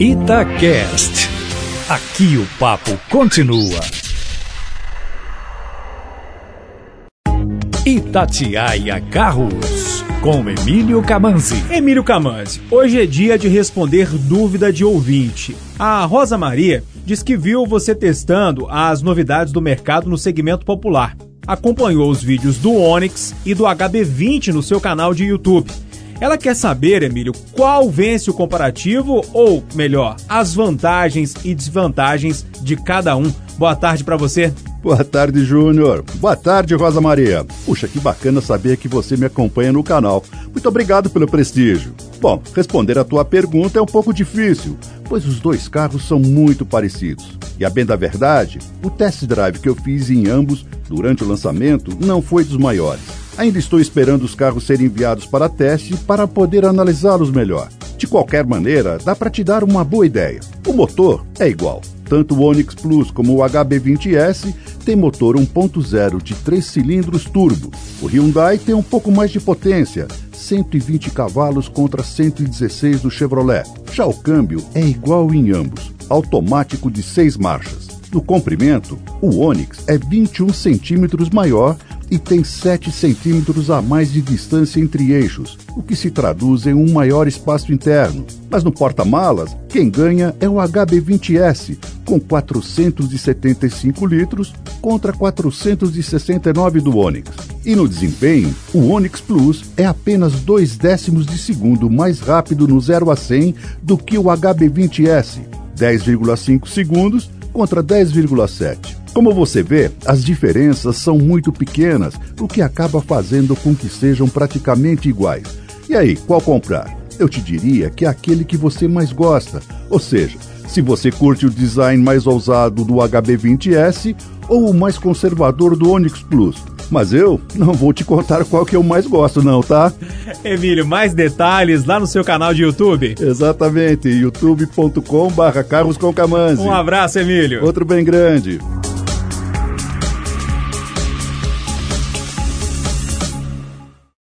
Itacast. Aqui o papo continua. Itatiaia Carros, com Emílio Camanzi. Emílio Camanzi, hoje é dia de responder dúvida de ouvinte. A Rosa Maria diz que viu você testando as novidades do mercado no segmento popular. Acompanhou os vídeos do Onix e do HB20 no seu canal de YouTube. Ela quer saber, Emílio, qual vence o comparativo ou, melhor, as vantagens e desvantagens de cada um. Boa tarde para você. Boa tarde, Júnior. Boa tarde, Rosa Maria. Puxa, que bacana saber que você me acompanha no canal. Muito obrigado pelo prestígio. Bom, responder a tua pergunta é um pouco difícil, pois os dois carros são muito parecidos. E a bem da verdade, o test drive que eu fiz em ambos durante o lançamento não foi dos maiores. Ainda estou esperando os carros serem enviados para teste para poder analisá-los melhor. De qualquer maneira, dá para te dar uma boa ideia. O motor é igual. Tanto o Onix Plus como o HB20S tem motor 1.0 de 3 cilindros turbo. O Hyundai tem um pouco mais de potência, 120 cavalos contra 116 do Chevrolet. Já o câmbio é igual em ambos, automático de 6 marchas. No comprimento, o Onix é 21 centímetros maior e tem 7 centímetros a mais de distância entre eixos, o que se traduz em um maior espaço interno. Mas no porta-malas, quem ganha é o HB20S, com 475 litros contra 469 do Onix. E no desempenho, o Onix Plus é apenas dois décimos de segundo mais rápido no 0 a 100 do que o HB20S, 10,5 segundos contra 10,7. Como você vê, as diferenças são muito pequenas, o que acaba fazendo com que sejam praticamente iguais. E aí, qual comprar? Eu te diria que é aquele que você mais gosta, ou seja, se você curte o design mais ousado do HB20S ou o mais conservador do Onix Plus. Mas eu não vou te contar qual que eu mais gosto, não, tá? Emílio, mais detalhes lá no seu canal de YouTube? Exatamente, youtube.com/barra Carros com Um abraço, Emílio. Outro bem grande.